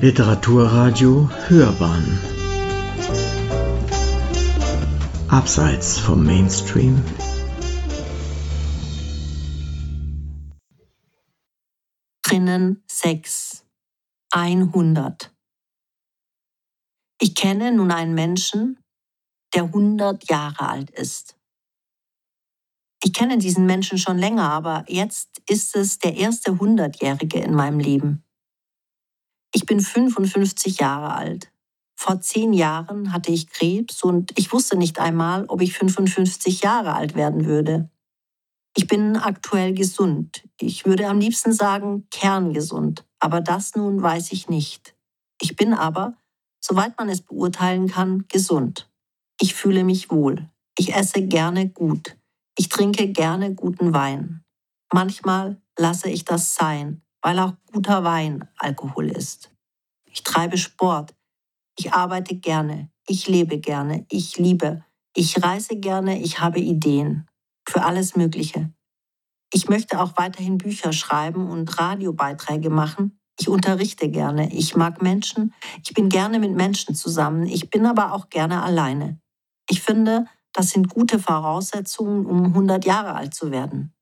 Literaturradio Hörbahn Abseits vom Mainstream Drinnen 6 100 Ich kenne nun einen Menschen, der 100 Jahre alt ist. Ich kenne diesen Menschen schon länger, aber jetzt ist es der erste 100-Jährige in meinem Leben. Ich bin 55 Jahre alt. Vor zehn Jahren hatte ich Krebs und ich wusste nicht einmal, ob ich 55 Jahre alt werden würde. Ich bin aktuell gesund. Ich würde am liebsten sagen kerngesund, aber das nun weiß ich nicht. Ich bin aber, soweit man es beurteilen kann, gesund. Ich fühle mich wohl. Ich esse gerne gut. Ich trinke gerne guten Wein. Manchmal lasse ich das sein, weil auch guter Wein Alkohol ist. Ich treibe Sport. Ich arbeite gerne. Ich lebe gerne. Ich liebe. Ich reise gerne. Ich habe Ideen. Für alles Mögliche. Ich möchte auch weiterhin Bücher schreiben und Radiobeiträge machen. Ich unterrichte gerne. Ich mag Menschen. Ich bin gerne mit Menschen zusammen. Ich bin aber auch gerne alleine. Ich finde, das sind gute Voraussetzungen, um 100 Jahre alt zu werden.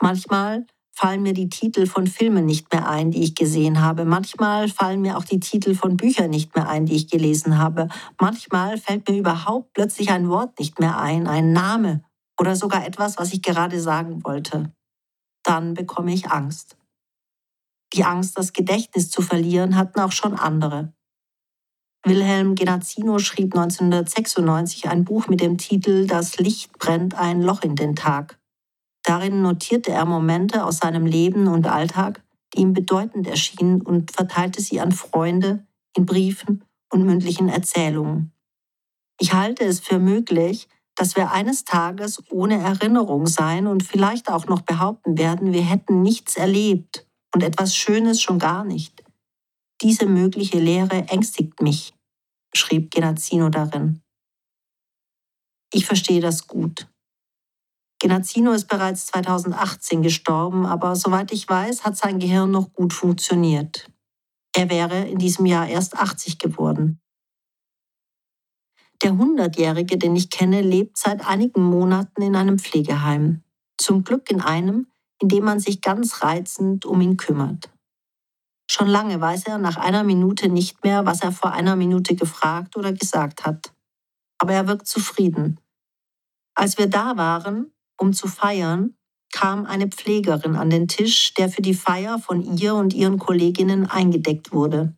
Manchmal fallen mir die Titel von Filmen nicht mehr ein, die ich gesehen habe. Manchmal fallen mir auch die Titel von Büchern nicht mehr ein, die ich gelesen habe. Manchmal fällt mir überhaupt plötzlich ein Wort nicht mehr ein, ein Name oder sogar etwas, was ich gerade sagen wollte. Dann bekomme ich Angst. Die Angst, das Gedächtnis zu verlieren, hatten auch schon andere. Wilhelm Genazzino schrieb 1996 ein Buch mit dem Titel Das Licht brennt ein Loch in den Tag. Darin notierte er Momente aus seinem Leben und Alltag, die ihm bedeutend erschienen und verteilte sie an Freunde in Briefen und mündlichen Erzählungen. Ich halte es für möglich, dass wir eines Tages ohne Erinnerung sein und vielleicht auch noch behaupten werden, wir hätten nichts erlebt und etwas Schönes schon gar nicht. Diese mögliche Lehre ängstigt mich, schrieb Genazzino darin. Ich verstehe das gut. Genazzino ist bereits 2018 gestorben, aber soweit ich weiß, hat sein Gehirn noch gut funktioniert. Er wäre in diesem Jahr erst 80 geworden. Der Hundertjährige, den ich kenne, lebt seit einigen Monaten in einem Pflegeheim. Zum Glück in einem, in dem man sich ganz reizend um ihn kümmert. Schon lange weiß er nach einer Minute nicht mehr, was er vor einer Minute gefragt oder gesagt hat. Aber er wirkt zufrieden. Als wir da waren, um zu feiern, kam eine Pflegerin an den Tisch, der für die Feier von ihr und ihren Kolleginnen eingedeckt wurde.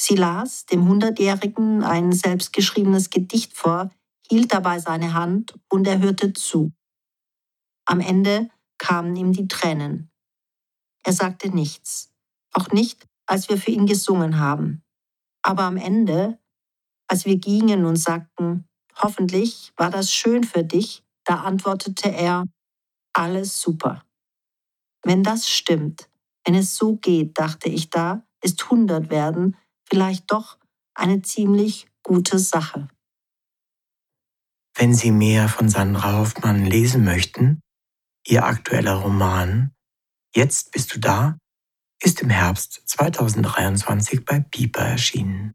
Sie las dem Hundertjährigen ein selbstgeschriebenes Gedicht vor, hielt dabei seine Hand und er hörte zu. Am Ende kamen ihm die Tränen. Er sagte nichts, auch nicht, als wir für ihn gesungen haben. Aber am Ende, als wir gingen und sagten, hoffentlich war das schön für dich, da antwortete er, alles super. Wenn das stimmt, wenn es so geht, dachte ich da, ist 100 werden vielleicht doch eine ziemlich gute Sache. Wenn Sie mehr von Sandra Hoffmann lesen möchten, Ihr aktueller Roman Jetzt bist du da ist im Herbst 2023 bei Piper erschienen.